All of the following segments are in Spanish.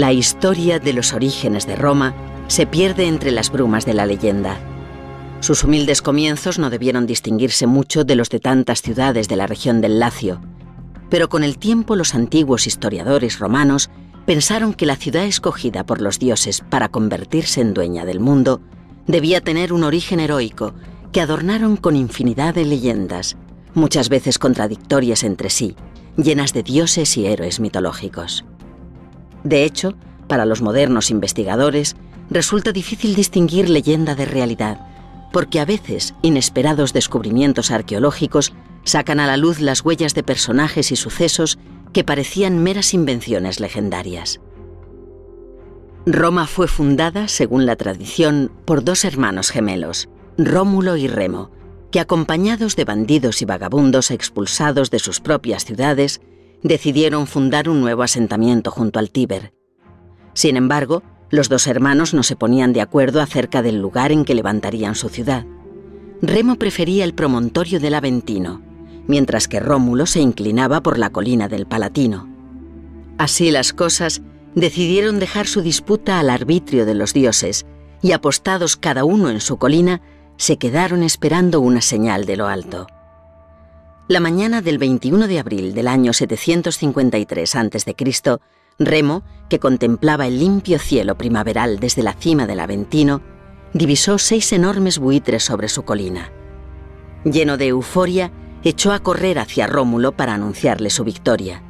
La historia de los orígenes de Roma se pierde entre las brumas de la leyenda. Sus humildes comienzos no debieron distinguirse mucho de los de tantas ciudades de la región del Lacio, pero con el tiempo los antiguos historiadores romanos pensaron que la ciudad escogida por los dioses para convertirse en dueña del mundo debía tener un origen heroico que adornaron con infinidad de leyendas, muchas veces contradictorias entre sí, llenas de dioses y héroes mitológicos. De hecho, para los modernos investigadores, resulta difícil distinguir leyenda de realidad, porque a veces inesperados descubrimientos arqueológicos sacan a la luz las huellas de personajes y sucesos que parecían meras invenciones legendarias. Roma fue fundada, según la tradición, por dos hermanos gemelos, Rómulo y Remo, que acompañados de bandidos y vagabundos expulsados de sus propias ciudades, decidieron fundar un nuevo asentamiento junto al Tíber. Sin embargo, los dos hermanos no se ponían de acuerdo acerca del lugar en que levantarían su ciudad. Remo prefería el promontorio del Aventino, mientras que Rómulo se inclinaba por la colina del Palatino. Así las cosas, decidieron dejar su disputa al arbitrio de los dioses y apostados cada uno en su colina, se quedaron esperando una señal de lo alto. La mañana del 21 de abril del año 753 a.C., Remo, que contemplaba el limpio cielo primaveral desde la cima del Aventino, divisó seis enormes buitres sobre su colina. Lleno de euforia, echó a correr hacia Rómulo para anunciarle su victoria.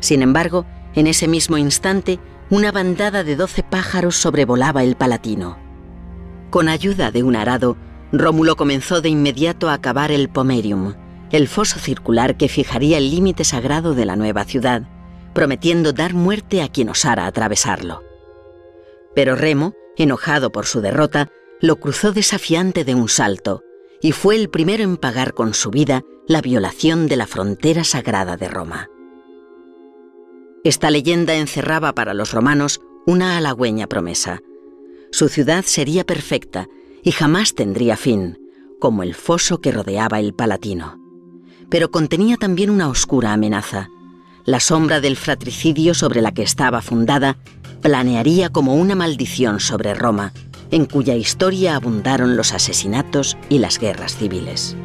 Sin embargo, en ese mismo instante, una bandada de doce pájaros sobrevolaba el Palatino. Con ayuda de un arado, Rómulo comenzó de inmediato a cavar el Pomerium, el foso circular que fijaría el límite sagrado de la nueva ciudad, prometiendo dar muerte a quien osara atravesarlo. Pero Remo, enojado por su derrota, lo cruzó desafiante de un salto y fue el primero en pagar con su vida la violación de la frontera sagrada de Roma. Esta leyenda encerraba para los romanos una halagüeña promesa. Su ciudad sería perfecta y jamás tendría fin, como el foso que rodeaba el Palatino. Pero contenía también una oscura amenaza la sombra del fratricidio sobre la que estaba fundada planearía como una maldición sobre Roma, en cuya historia abundaron los asesinatos y las guerras civiles.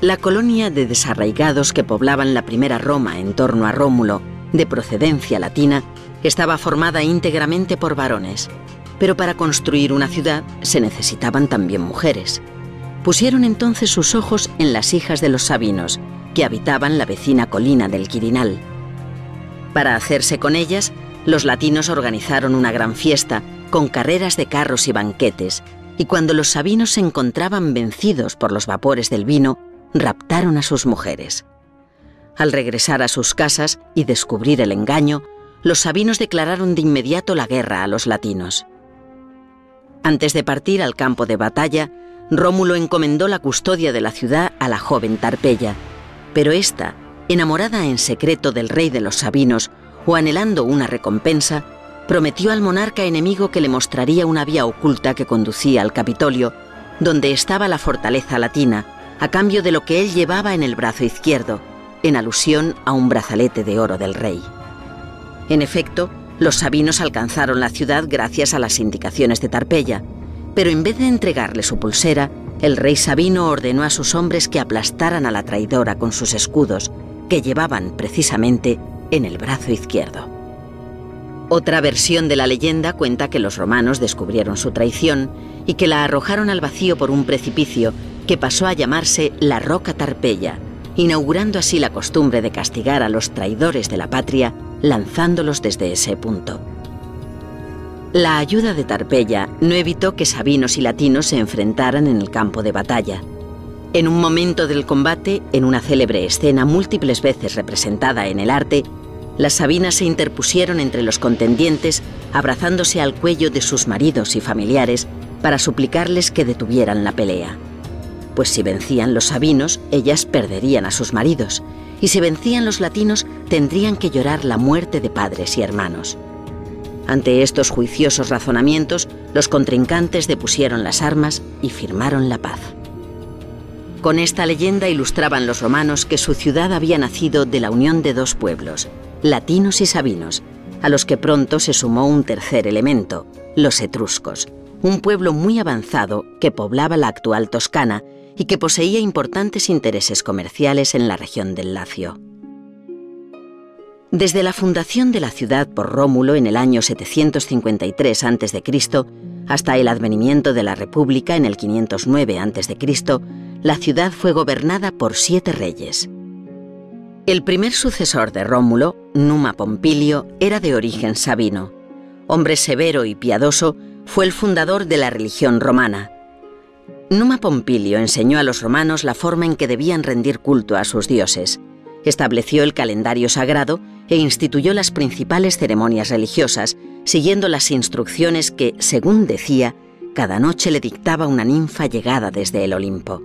La colonia de desarraigados que poblaban la primera Roma en torno a Rómulo, de procedencia latina, estaba formada íntegramente por varones, pero para construir una ciudad se necesitaban también mujeres. Pusieron entonces sus ojos en las hijas de los sabinos, que habitaban la vecina colina del Quirinal. Para hacerse con ellas, los latinos organizaron una gran fiesta con carreras de carros y banquetes, y cuando los sabinos se encontraban vencidos por los vapores del vino, raptaron a sus mujeres. Al regresar a sus casas y descubrir el engaño, los sabinos declararon de inmediato la guerra a los latinos. Antes de partir al campo de batalla, Rómulo encomendó la custodia de la ciudad a la joven Tarpeya, pero ésta, enamorada en secreto del rey de los Sabinos o anhelando una recompensa, prometió al monarca enemigo que le mostraría una vía oculta que conducía al Capitolio, donde estaba la fortaleza latina, a cambio de lo que él llevaba en el brazo izquierdo, en alusión a un brazalete de oro del rey. En efecto, los sabinos alcanzaron la ciudad gracias a las indicaciones de Tarpeya, pero en vez de entregarle su pulsera, el rey Sabino ordenó a sus hombres que aplastaran a la traidora con sus escudos, que llevaban precisamente en el brazo izquierdo. Otra versión de la leyenda cuenta que los romanos descubrieron su traición y que la arrojaron al vacío por un precipicio que pasó a llamarse la Roca Tarpeya, inaugurando así la costumbre de castigar a los traidores de la patria lanzándolos desde ese punto. La ayuda de Tarpeya no evitó que sabinos y latinos se enfrentaran en el campo de batalla. En un momento del combate, en una célebre escena múltiples veces representada en el arte, las sabinas se interpusieron entre los contendientes, abrazándose al cuello de sus maridos y familiares para suplicarles que detuvieran la pelea. Pues si vencían los sabinos, ellas perderían a sus maridos, y si vencían los latinos, tendrían que llorar la muerte de padres y hermanos. Ante estos juiciosos razonamientos, los contrincantes depusieron las armas y firmaron la paz. Con esta leyenda ilustraban los romanos que su ciudad había nacido de la unión de dos pueblos, latinos y sabinos, a los que pronto se sumó un tercer elemento, los etruscos, un pueblo muy avanzado que poblaba la actual Toscana y que poseía importantes intereses comerciales en la región del Lacio. Desde la fundación de la ciudad por Rómulo en el año 753 a.C. hasta el advenimiento de la República en el 509 a.C., la ciudad fue gobernada por siete reyes. El primer sucesor de Rómulo, Numa Pompilio, era de origen sabino. Hombre severo y piadoso, fue el fundador de la religión romana. Numa Pompilio enseñó a los romanos la forma en que debían rendir culto a sus dioses. Estableció el calendario sagrado e instituyó las principales ceremonias religiosas, siguiendo las instrucciones que, según decía, cada noche le dictaba una ninfa llegada desde el Olimpo.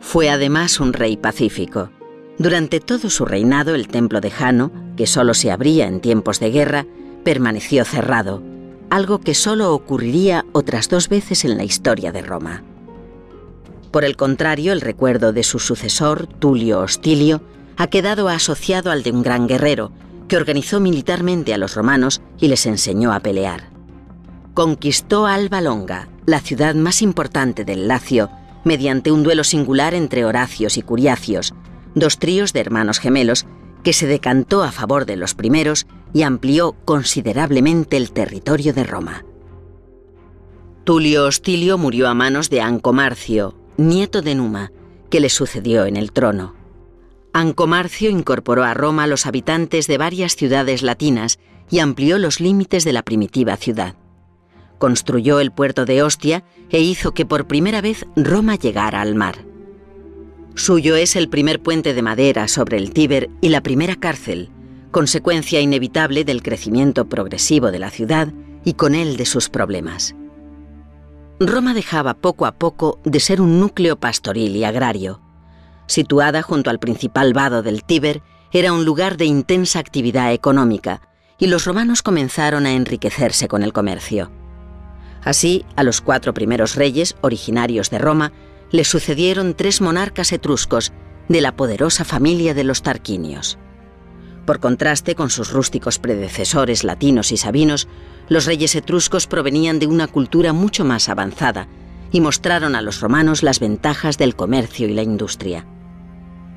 Fue además un rey pacífico. Durante todo su reinado el templo de Jano, que solo se abría en tiempos de guerra, permaneció cerrado, algo que solo ocurriría otras dos veces en la historia de Roma. Por el contrario, el recuerdo de su sucesor, Tulio Hostilio, ha quedado asociado al de un gran guerrero, que organizó militarmente a los romanos y les enseñó a pelear. Conquistó Alba Longa, la ciudad más importante del Lacio, mediante un duelo singular entre Horacios y Curiacios, dos tríos de hermanos gemelos, que se decantó a favor de los primeros y amplió considerablemente el territorio de Roma. Tulio Hostilio murió a manos de Ancomarcio, nieto de Numa, que le sucedió en el trono. Ancomarcio incorporó a Roma los habitantes de varias ciudades latinas y amplió los límites de la primitiva ciudad. Construyó el puerto de Ostia e hizo que por primera vez Roma llegara al mar. Suyo es el primer puente de madera sobre el Tíber y la primera cárcel, consecuencia inevitable del crecimiento progresivo de la ciudad y con él de sus problemas. Roma dejaba poco a poco de ser un núcleo pastoril y agrario. Situada junto al principal vado del Tíber, era un lugar de intensa actividad económica, y los romanos comenzaron a enriquecerse con el comercio. Así, a los cuatro primeros reyes, originarios de Roma, le sucedieron tres monarcas etruscos de la poderosa familia de los Tarquinios. Por contraste con sus rústicos predecesores latinos y sabinos, los reyes etruscos provenían de una cultura mucho más avanzada y mostraron a los romanos las ventajas del comercio y la industria.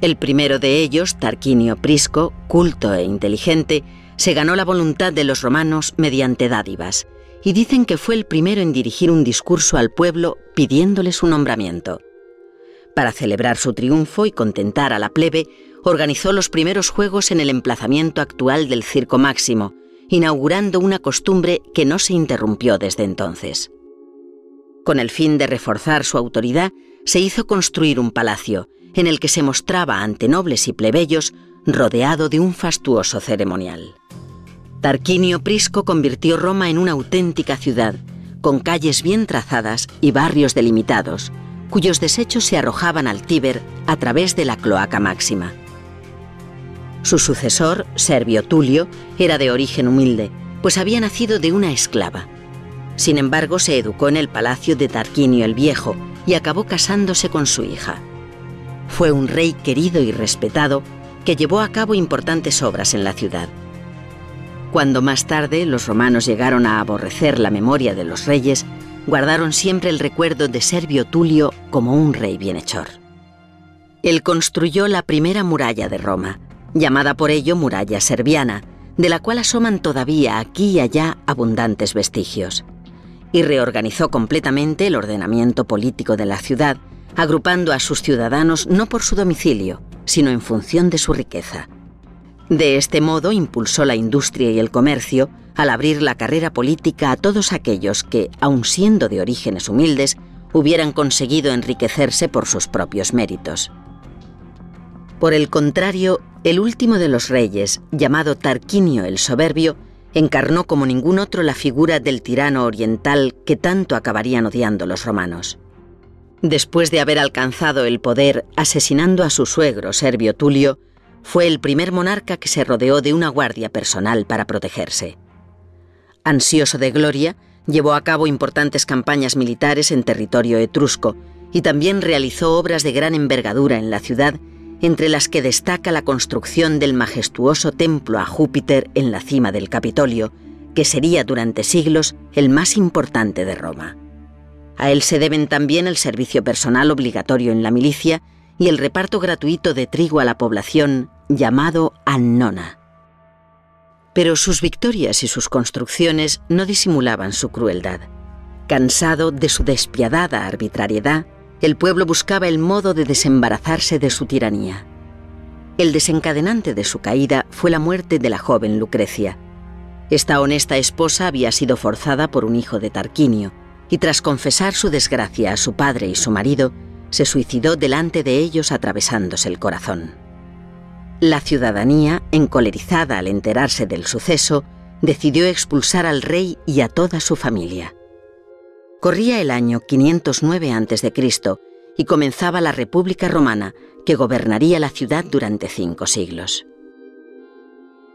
El primero de ellos, Tarquinio Prisco, culto e inteligente, se ganó la voluntad de los romanos mediante dádivas, y dicen que fue el primero en dirigir un discurso al pueblo pidiéndole su nombramiento. Para celebrar su triunfo y contentar a la plebe, organizó los primeros juegos en el emplazamiento actual del Circo Máximo, inaugurando una costumbre que no se interrumpió desde entonces. Con el fin de reforzar su autoridad, se hizo construir un palacio, en el que se mostraba ante nobles y plebeyos rodeado de un fastuoso ceremonial. Tarquinio Prisco convirtió Roma en una auténtica ciudad, con calles bien trazadas y barrios delimitados, cuyos desechos se arrojaban al Tíber a través de la cloaca máxima. Su sucesor, Servio Tulio, era de origen humilde, pues había nacido de una esclava. Sin embargo, se educó en el palacio de Tarquinio el Viejo y acabó casándose con su hija. Fue un rey querido y respetado que llevó a cabo importantes obras en la ciudad. Cuando más tarde los romanos llegaron a aborrecer la memoria de los reyes, guardaron siempre el recuerdo de Servio Tulio como un rey bienhechor. Él construyó la primera muralla de Roma, llamada por ello muralla serviana, de la cual asoman todavía aquí y allá abundantes vestigios, y reorganizó completamente el ordenamiento político de la ciudad, agrupando a sus ciudadanos no por su domicilio, sino en función de su riqueza. De este modo impulsó la industria y el comercio al abrir la carrera política a todos aquellos que, aun siendo de orígenes humildes, hubieran conseguido enriquecerse por sus propios méritos. Por el contrario, el último de los reyes, llamado Tarquinio el Soberbio, encarnó como ningún otro la figura del tirano oriental que tanto acabarían odiando los romanos. Después de haber alcanzado el poder asesinando a su suegro Servio Tulio, fue el primer monarca que se rodeó de una guardia personal para protegerse. Ansioso de gloria, llevó a cabo importantes campañas militares en territorio etrusco y también realizó obras de gran envergadura en la ciudad entre las que destaca la construcción del majestuoso templo a Júpiter en la cima del Capitolio, que sería durante siglos el más importante de Roma. A él se deben también el servicio personal obligatorio en la milicia y el reparto gratuito de trigo a la población llamado annona. Pero sus victorias y sus construcciones no disimulaban su crueldad. Cansado de su despiadada arbitrariedad, el pueblo buscaba el modo de desembarazarse de su tiranía. El desencadenante de su caída fue la muerte de la joven Lucrecia. Esta honesta esposa había sido forzada por un hijo de Tarquinio, y tras confesar su desgracia a su padre y su marido, se suicidó delante de ellos atravesándose el corazón. La ciudadanía, encolerizada al enterarse del suceso, decidió expulsar al rey y a toda su familia. Corría el año 509 a.C. y comenzaba la República Romana, que gobernaría la ciudad durante cinco siglos.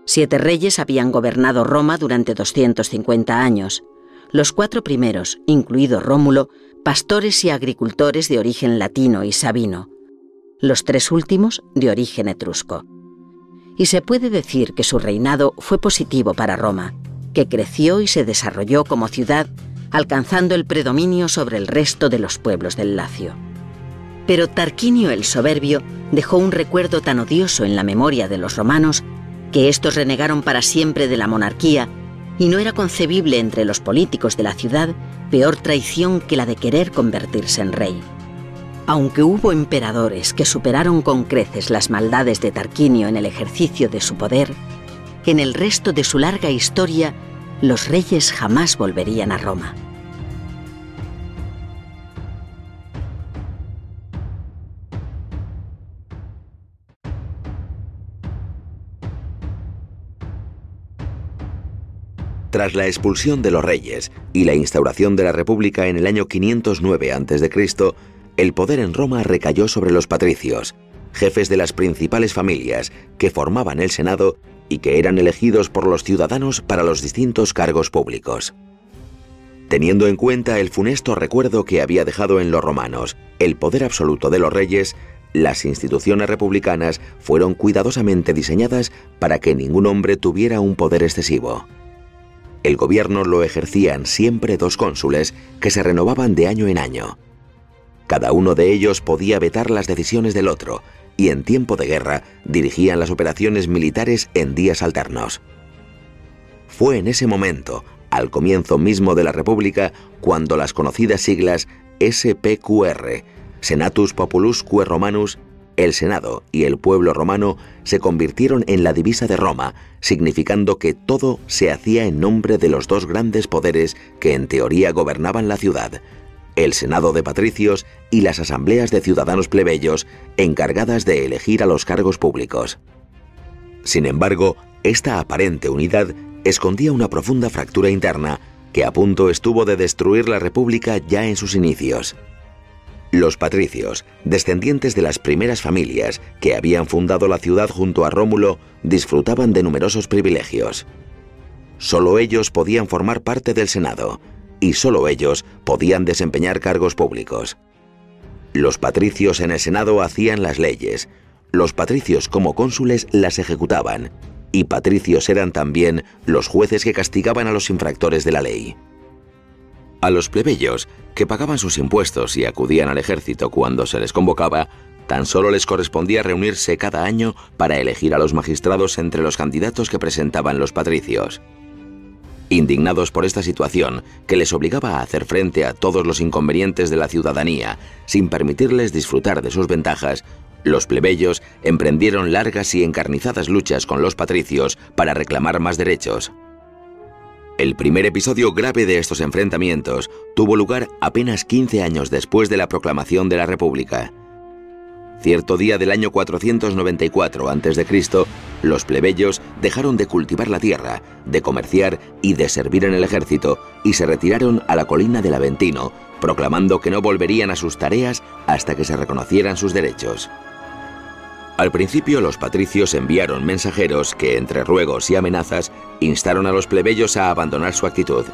Siete reyes habían gobernado Roma durante 250 años, los cuatro primeros, incluido Rómulo, pastores y agricultores de origen latino y sabino, los tres últimos de origen etrusco. Y se puede decir que su reinado fue positivo para Roma, que creció y se desarrolló como ciudad, alcanzando el predominio sobre el resto de los pueblos del Lacio. Pero Tarquinio el Soberbio dejó un recuerdo tan odioso en la memoria de los romanos que estos renegaron para siempre de la monarquía y no era concebible entre los políticos de la ciudad peor traición que la de querer convertirse en rey. Aunque hubo emperadores que superaron con creces las maldades de Tarquinio en el ejercicio de su poder, en el resto de su larga historia los reyes jamás volverían a Roma. Tras la expulsión de los reyes y la instauración de la República en el año 509 a.C., el poder en Roma recayó sobre los patricios, jefes de las principales familias que formaban el Senado y que eran elegidos por los ciudadanos para los distintos cargos públicos. Teniendo en cuenta el funesto recuerdo que había dejado en los romanos el poder absoluto de los reyes, las instituciones republicanas fueron cuidadosamente diseñadas para que ningún hombre tuviera un poder excesivo. El gobierno lo ejercían siempre dos cónsules que se renovaban de año en año. Cada uno de ellos podía vetar las decisiones del otro y en tiempo de guerra dirigían las operaciones militares en días alternos. Fue en ese momento, al comienzo mismo de la República, cuando las conocidas siglas SPQR, Senatus Populusque Romanus, el Senado y el pueblo romano se convirtieron en la divisa de Roma, significando que todo se hacía en nombre de los dos grandes poderes que en teoría gobernaban la ciudad, el Senado de Patricios y las asambleas de ciudadanos plebeyos encargadas de elegir a los cargos públicos. Sin embargo, esta aparente unidad escondía una profunda fractura interna que a punto estuvo de destruir la República ya en sus inicios. Los patricios, descendientes de las primeras familias que habían fundado la ciudad junto a Rómulo, disfrutaban de numerosos privilegios. Solo ellos podían formar parte del Senado, y solo ellos podían desempeñar cargos públicos. Los patricios en el Senado hacían las leyes, los patricios como cónsules las ejecutaban, y patricios eran también los jueces que castigaban a los infractores de la ley. A los plebeyos, que pagaban sus impuestos y acudían al ejército cuando se les convocaba, tan solo les correspondía reunirse cada año para elegir a los magistrados entre los candidatos que presentaban los patricios. Indignados por esta situación, que les obligaba a hacer frente a todos los inconvenientes de la ciudadanía, sin permitirles disfrutar de sus ventajas, los plebeyos emprendieron largas y encarnizadas luchas con los patricios para reclamar más derechos. El primer episodio grave de estos enfrentamientos tuvo lugar apenas 15 años después de la proclamación de la República. Cierto día del año 494 a.C., los plebeyos dejaron de cultivar la tierra, de comerciar y de servir en el ejército y se retiraron a la colina del Aventino, proclamando que no volverían a sus tareas hasta que se reconocieran sus derechos. Al principio los patricios enviaron mensajeros que, entre ruegos y amenazas, instaron a los plebeyos a abandonar su actitud.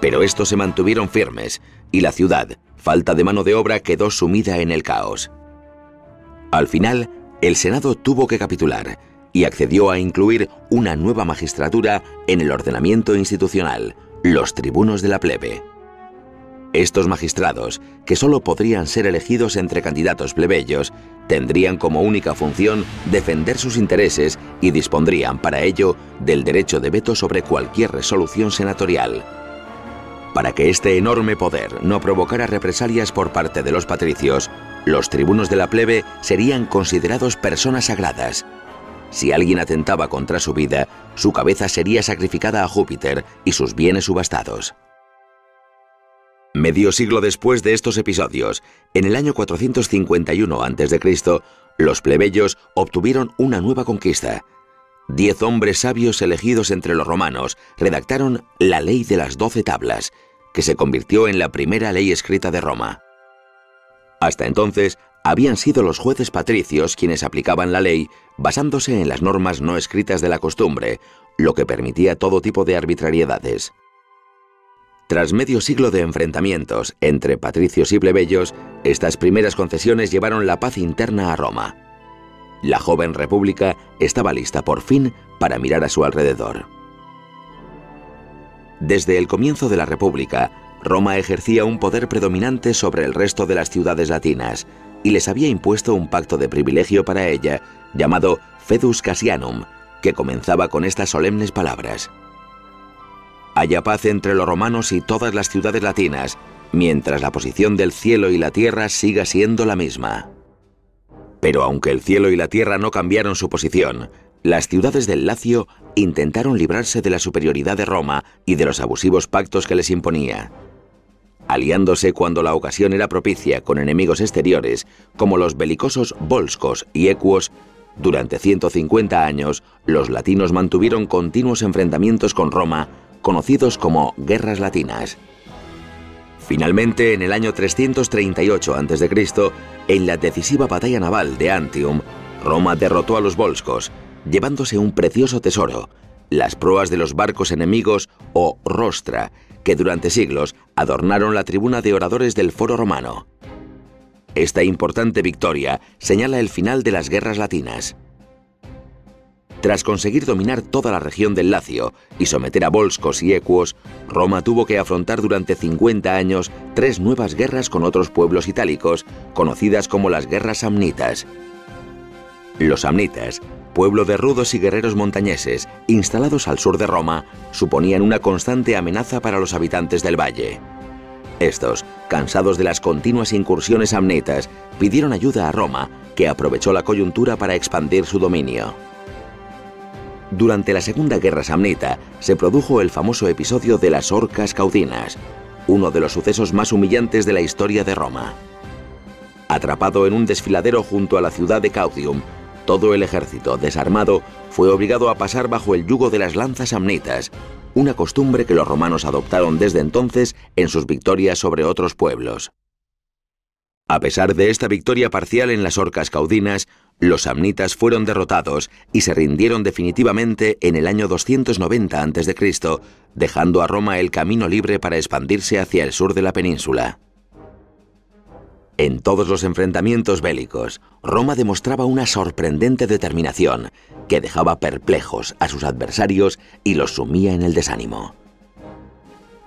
Pero estos se mantuvieron firmes y la ciudad, falta de mano de obra, quedó sumida en el caos. Al final, el Senado tuvo que capitular y accedió a incluir una nueva magistratura en el ordenamiento institucional, los tribunos de la plebe. Estos magistrados, que solo podrían ser elegidos entre candidatos plebeyos, tendrían como única función defender sus intereses y dispondrían para ello del derecho de veto sobre cualquier resolución senatorial. Para que este enorme poder no provocara represalias por parte de los patricios, los tribunos de la plebe serían considerados personas sagradas. Si alguien atentaba contra su vida, su cabeza sería sacrificada a Júpiter y sus bienes subastados. Medio siglo después de estos episodios, en el año 451 a.C., los plebeyos obtuvieron una nueva conquista. Diez hombres sabios elegidos entre los romanos redactaron la Ley de las Doce Tablas, que se convirtió en la primera ley escrita de Roma. Hasta entonces, habían sido los jueces patricios quienes aplicaban la ley basándose en las normas no escritas de la costumbre, lo que permitía todo tipo de arbitrariedades. Tras medio siglo de enfrentamientos entre patricios y plebeyos, estas primeras concesiones llevaron la paz interna a Roma. La joven república estaba lista por fin para mirar a su alrededor. Desde el comienzo de la república, Roma ejercía un poder predominante sobre el resto de las ciudades latinas y les había impuesto un pacto de privilegio para ella llamado Fedus Cassianum, que comenzaba con estas solemnes palabras. Haya paz entre los romanos y todas las ciudades latinas, mientras la posición del cielo y la tierra siga siendo la misma. Pero aunque el cielo y la tierra no cambiaron su posición, las ciudades del Lacio intentaron librarse de la superioridad de Roma y de los abusivos pactos que les imponía. Aliándose cuando la ocasión era propicia con enemigos exteriores, como los belicosos volscos y ecuos, durante 150 años los latinos mantuvieron continuos enfrentamientos con Roma conocidos como guerras latinas. Finalmente, en el año 338 a.C., en la decisiva batalla naval de Antium, Roma derrotó a los volscos, llevándose un precioso tesoro, las proas de los barcos enemigos o rostra, que durante siglos adornaron la tribuna de oradores del foro romano. Esta importante victoria señala el final de las guerras latinas. Tras conseguir dominar toda la región del Lacio y someter a volscos y ecuos, Roma tuvo que afrontar durante 50 años tres nuevas guerras con otros pueblos itálicos, conocidas como las guerras samnitas. Los samnitas, pueblo de rudos y guerreros montañeses instalados al sur de Roma, suponían una constante amenaza para los habitantes del valle. Estos, cansados de las continuas incursiones samnitas, pidieron ayuda a Roma, que aprovechó la coyuntura para expandir su dominio. Durante la Segunda Guerra Samnita se produjo el famoso episodio de las orcas caudinas, uno de los sucesos más humillantes de la historia de Roma. Atrapado en un desfiladero junto a la ciudad de Caudium, todo el ejército, desarmado, fue obligado a pasar bajo el yugo de las lanzas samnitas, una costumbre que los romanos adoptaron desde entonces en sus victorias sobre otros pueblos. A pesar de esta victoria parcial en las orcas caudinas, los samnitas fueron derrotados y se rindieron definitivamente en el año 290 a.C., dejando a Roma el camino libre para expandirse hacia el sur de la península. En todos los enfrentamientos bélicos, Roma demostraba una sorprendente determinación que dejaba perplejos a sus adversarios y los sumía en el desánimo.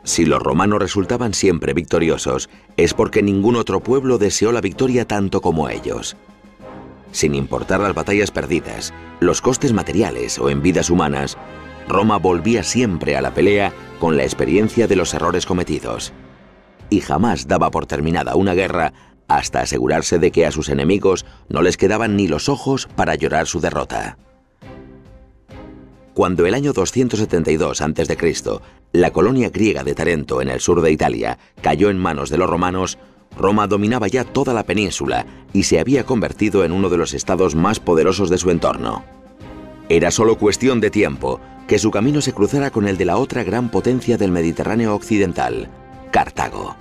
Si los romanos resultaban siempre victoriosos, es porque ningún otro pueblo deseó la victoria tanto como ellos. Sin importar las batallas perdidas, los costes materiales o en vidas humanas, Roma volvía siempre a la pelea con la experiencia de los errores cometidos. Y jamás daba por terminada una guerra hasta asegurarse de que a sus enemigos no les quedaban ni los ojos para llorar su derrota. Cuando el año 272 a.C., la colonia griega de Tarento en el sur de Italia cayó en manos de los romanos, Roma dominaba ya toda la península y se había convertido en uno de los estados más poderosos de su entorno. Era solo cuestión de tiempo que su camino se cruzara con el de la otra gran potencia del Mediterráneo occidental, Cartago.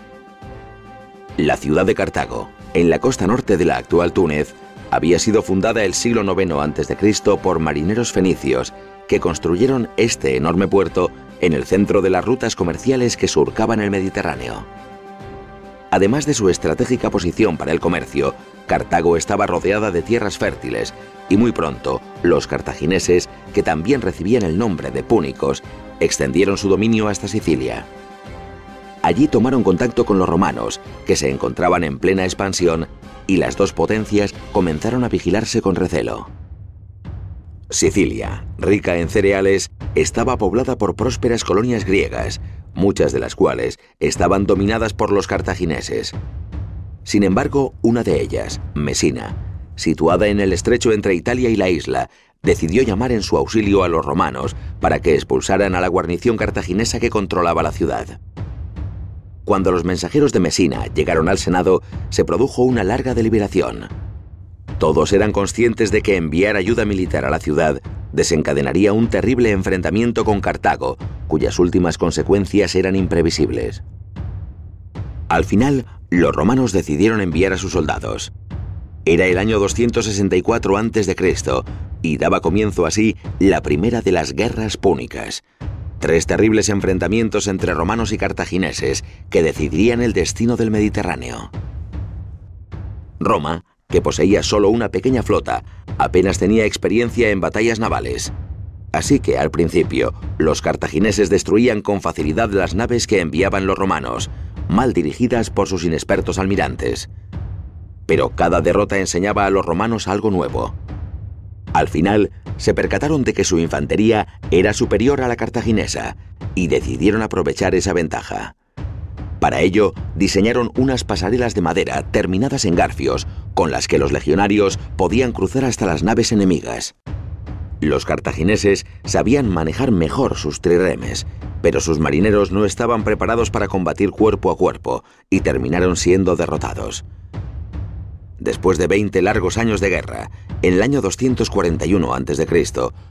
La ciudad de Cartago, en la costa norte de la actual Túnez, había sido fundada el siglo IX a.C. por marineros fenicios que construyeron este enorme puerto en el centro de las rutas comerciales que surcaban el Mediterráneo. Además de su estratégica posición para el comercio, Cartago estaba rodeada de tierras fértiles y muy pronto los cartagineses, que también recibían el nombre de púnicos, extendieron su dominio hasta Sicilia. Allí tomaron contacto con los romanos, que se encontraban en plena expansión, y las dos potencias comenzaron a vigilarse con recelo. Sicilia, rica en cereales, estaba poblada por prósperas colonias griegas, muchas de las cuales estaban dominadas por los cartagineses. Sin embargo, una de ellas, Mesina, situada en el estrecho entre Italia y la isla, decidió llamar en su auxilio a los romanos para que expulsaran a la guarnición cartaginesa que controlaba la ciudad. Cuando los mensajeros de Mesina llegaron al Senado, se produjo una larga deliberación. Todos eran conscientes de que enviar ayuda militar a la ciudad desencadenaría un terrible enfrentamiento con Cartago, cuyas últimas consecuencias eran imprevisibles. Al final, los romanos decidieron enviar a sus soldados. Era el año 264 a.C. y daba comienzo así la primera de las guerras púnicas. Tres terribles enfrentamientos entre romanos y cartagineses que decidirían el destino del Mediterráneo. Roma que poseía solo una pequeña flota, apenas tenía experiencia en batallas navales. Así que al principio, los cartagineses destruían con facilidad las naves que enviaban los romanos, mal dirigidas por sus inexpertos almirantes. Pero cada derrota enseñaba a los romanos algo nuevo. Al final, se percataron de que su infantería era superior a la cartaginesa y decidieron aprovechar esa ventaja. Para ello, diseñaron unas pasarelas de madera terminadas en garfios, con las que los legionarios podían cruzar hasta las naves enemigas. Los cartagineses sabían manejar mejor sus triremes, pero sus marineros no estaban preparados para combatir cuerpo a cuerpo y terminaron siendo derrotados. Después de 20 largos años de guerra, en el año 241 a.C.,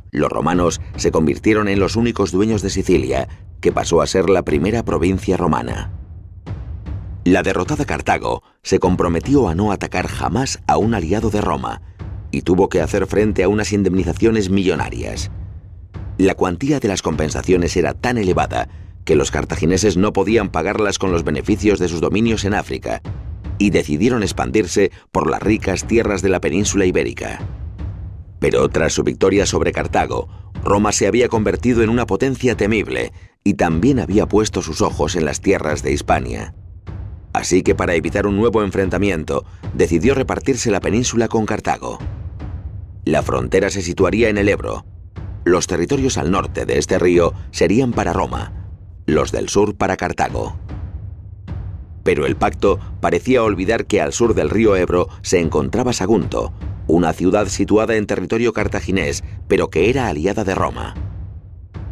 los romanos se convirtieron en los únicos dueños de Sicilia, que pasó a ser la primera provincia romana. La derrotada Cartago se comprometió a no atacar jamás a un aliado de Roma y tuvo que hacer frente a unas indemnizaciones millonarias. La cuantía de las compensaciones era tan elevada que los cartagineses no podían pagarlas con los beneficios de sus dominios en África y decidieron expandirse por las ricas tierras de la península ibérica. Pero tras su victoria sobre Cartago, Roma se había convertido en una potencia temible y también había puesto sus ojos en las tierras de Hispania. Así que para evitar un nuevo enfrentamiento, decidió repartirse la península con Cartago. La frontera se situaría en el Ebro. Los territorios al norte de este río serían para Roma, los del sur para Cartago. Pero el pacto parecía olvidar que al sur del río Ebro se encontraba Sagunto, una ciudad situada en territorio cartaginés, pero que era aliada de Roma.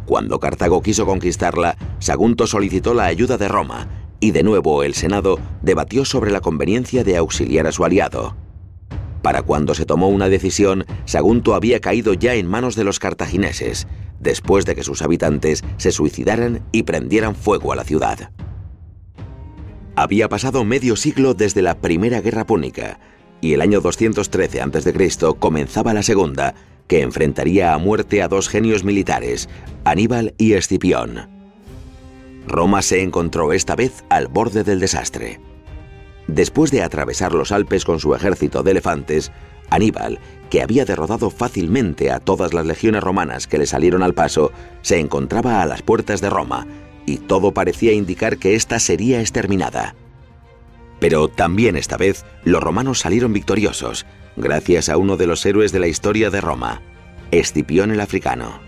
Cuando Cartago quiso conquistarla, Sagunto solicitó la ayuda de Roma y de nuevo el Senado debatió sobre la conveniencia de auxiliar a su aliado. Para cuando se tomó una decisión, Sagunto había caído ya en manos de los cartagineses, después de que sus habitantes se suicidaran y prendieran fuego a la ciudad. Había pasado medio siglo desde la Primera Guerra Púnica, y el año 213 a.C. comenzaba la Segunda, que enfrentaría a muerte a dos genios militares, Aníbal y Escipión. Roma se encontró esta vez al borde del desastre. Después de atravesar los Alpes con su ejército de elefantes, Aníbal, que había derrotado fácilmente a todas las legiones romanas que le salieron al paso, se encontraba a las puertas de Roma, y todo parecía indicar que ésta sería exterminada. Pero también esta vez los romanos salieron victoriosos, gracias a uno de los héroes de la historia de Roma, Escipión el Africano.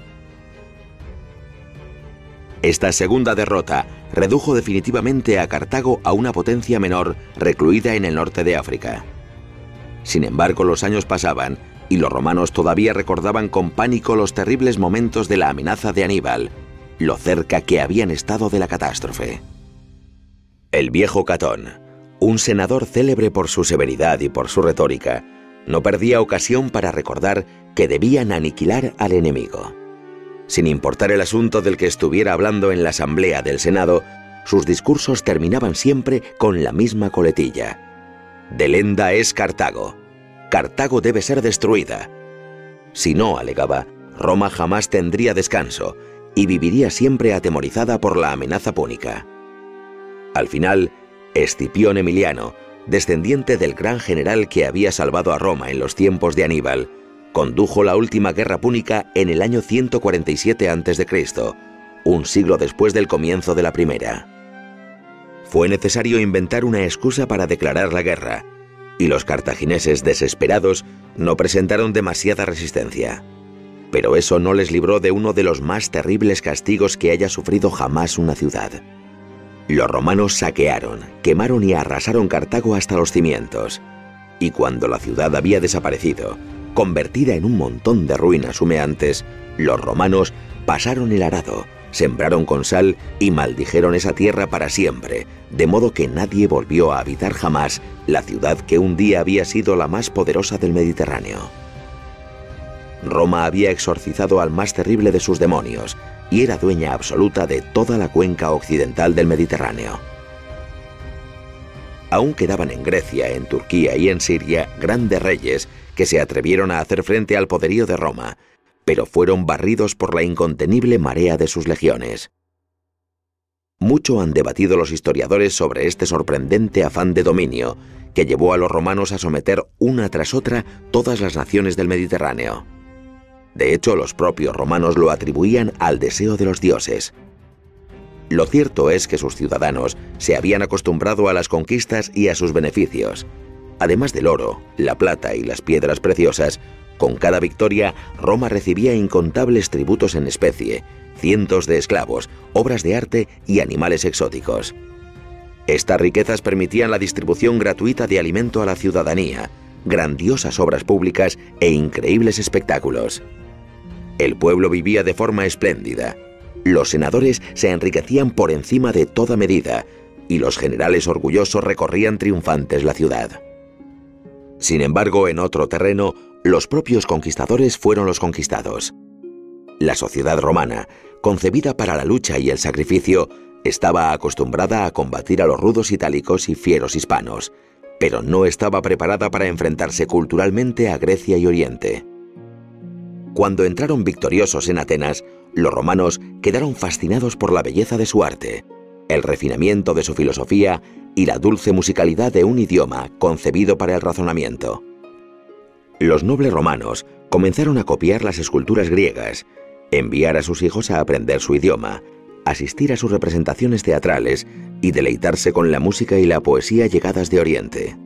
Esta segunda derrota redujo definitivamente a Cartago a una potencia menor recluida en el norte de África. Sin embargo, los años pasaban y los romanos todavía recordaban con pánico los terribles momentos de la amenaza de Aníbal, lo cerca que habían estado de la catástrofe. El viejo Catón, un senador célebre por su severidad y por su retórica, no perdía ocasión para recordar que debían aniquilar al enemigo. Sin importar el asunto del que estuviera hablando en la Asamblea del Senado, sus discursos terminaban siempre con la misma coletilla. Delenda es Cartago. Cartago debe ser destruida. Si no, alegaba, Roma jamás tendría descanso y viviría siempre atemorizada por la amenaza púnica. Al final, Escipión Emiliano, descendiente del gran general que había salvado a Roma en los tiempos de Aníbal, condujo la última guerra púnica en el año 147 a.C., un siglo después del comienzo de la primera. Fue necesario inventar una excusa para declarar la guerra, y los cartagineses desesperados no presentaron demasiada resistencia. Pero eso no les libró de uno de los más terribles castigos que haya sufrido jamás una ciudad. Los romanos saquearon, quemaron y arrasaron Cartago hasta los cimientos. Y cuando la ciudad había desaparecido, convertida en un montón de ruinas humeantes, los romanos pasaron el arado, sembraron con sal y maldijeron esa tierra para siempre, de modo que nadie volvió a habitar jamás la ciudad que un día había sido la más poderosa del Mediterráneo. Roma había exorcizado al más terrible de sus demonios y era dueña absoluta de toda la cuenca occidental del Mediterráneo. Aún quedaban en Grecia, en Turquía y en Siria grandes reyes que se atrevieron a hacer frente al poderío de Roma, pero fueron barridos por la incontenible marea de sus legiones. Mucho han debatido los historiadores sobre este sorprendente afán de dominio que llevó a los romanos a someter una tras otra todas las naciones del Mediterráneo. De hecho, los propios romanos lo atribuían al deseo de los dioses. Lo cierto es que sus ciudadanos se habían acostumbrado a las conquistas y a sus beneficios. Además del oro, la plata y las piedras preciosas, con cada victoria Roma recibía incontables tributos en especie, cientos de esclavos, obras de arte y animales exóticos. Estas riquezas permitían la distribución gratuita de alimento a la ciudadanía, grandiosas obras públicas e increíbles espectáculos. El pueblo vivía de forma espléndida. Los senadores se enriquecían por encima de toda medida y los generales orgullosos recorrían triunfantes la ciudad. Sin embargo, en otro terreno, los propios conquistadores fueron los conquistados. La sociedad romana, concebida para la lucha y el sacrificio, estaba acostumbrada a combatir a los rudos itálicos y fieros hispanos, pero no estaba preparada para enfrentarse culturalmente a Grecia y Oriente. Cuando entraron victoriosos en Atenas, los romanos quedaron fascinados por la belleza de su arte, el refinamiento de su filosofía y la dulce musicalidad de un idioma concebido para el razonamiento. Los nobles romanos comenzaron a copiar las esculturas griegas, enviar a sus hijos a aprender su idioma, asistir a sus representaciones teatrales y deleitarse con la música y la poesía llegadas de Oriente.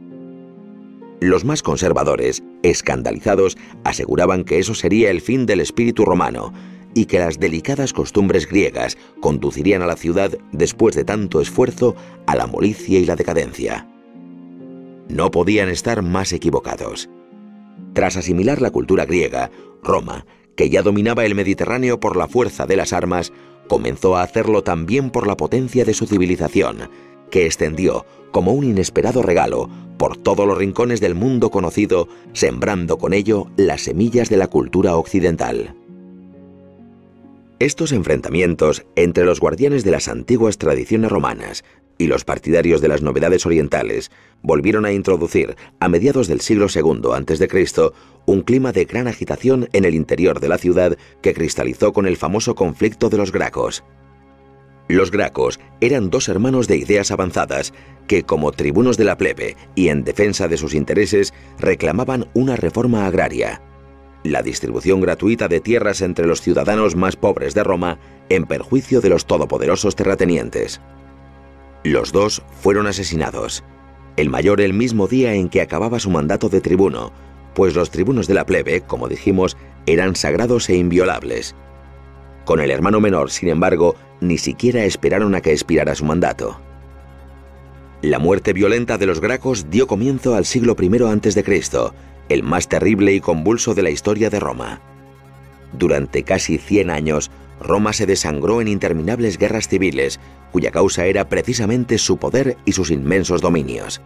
Los más conservadores, escandalizados, aseguraban que eso sería el fin del espíritu romano y que las delicadas costumbres griegas conducirían a la ciudad, después de tanto esfuerzo, a la molicie y la decadencia. No podían estar más equivocados. Tras asimilar la cultura griega, Roma, que ya dominaba el Mediterráneo por la fuerza de las armas, comenzó a hacerlo también por la potencia de su civilización, que extendió, como un inesperado regalo, por todos los rincones del mundo conocido, sembrando con ello las semillas de la cultura occidental. Estos enfrentamientos entre los guardianes de las antiguas tradiciones romanas y los partidarios de las novedades orientales volvieron a introducir, a mediados del siglo II a.C., un clima de gran agitación en el interior de la ciudad que cristalizó con el famoso conflicto de los Gracos. Los Gracos eran dos hermanos de ideas avanzadas que, como tribunos de la plebe y en defensa de sus intereses, reclamaban una reforma agraria. La distribución gratuita de tierras entre los ciudadanos más pobres de Roma en perjuicio de los todopoderosos terratenientes. Los dos fueron asesinados, el mayor el mismo día en que acababa su mandato de tribuno, pues los tribunos de la plebe, como dijimos, eran sagrados e inviolables. Con el hermano menor, sin embargo, ni siquiera esperaron a que expirara su mandato. La muerte violenta de los Gracos dio comienzo al siglo I a.C., el más terrible y convulso de la historia de Roma. Durante casi 100 años, Roma se desangró en interminables guerras civiles, cuya causa era precisamente su poder y sus inmensos dominios.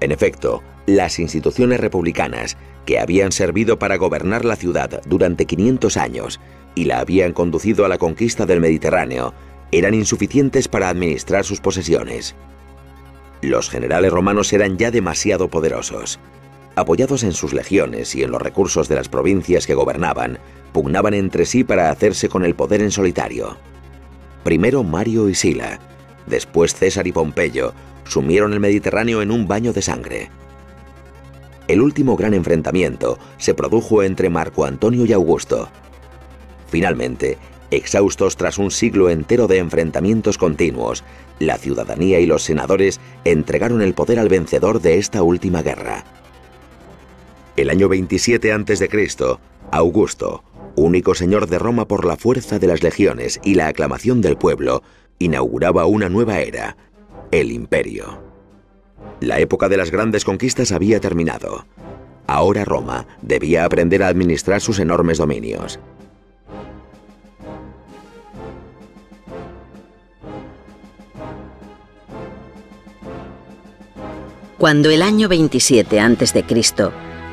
En efecto, las instituciones republicanas, que habían servido para gobernar la ciudad durante 500 años, y la habían conducido a la conquista del Mediterráneo, eran insuficientes para administrar sus posesiones. Los generales romanos eran ya demasiado poderosos. Apoyados en sus legiones y en los recursos de las provincias que gobernaban, pugnaban entre sí para hacerse con el poder en solitario. Primero Mario y Sila, después César y Pompeyo, sumieron el Mediterráneo en un baño de sangre. El último gran enfrentamiento se produjo entre Marco Antonio y Augusto. Finalmente, exhaustos tras un siglo entero de enfrentamientos continuos, la ciudadanía y los senadores entregaron el poder al vencedor de esta última guerra. El año 27 a.C., Augusto, único señor de Roma por la fuerza de las legiones y la aclamación del pueblo, inauguraba una nueva era, el imperio. La época de las grandes conquistas había terminado. Ahora Roma debía aprender a administrar sus enormes dominios. Cuando el año 27 a.C.,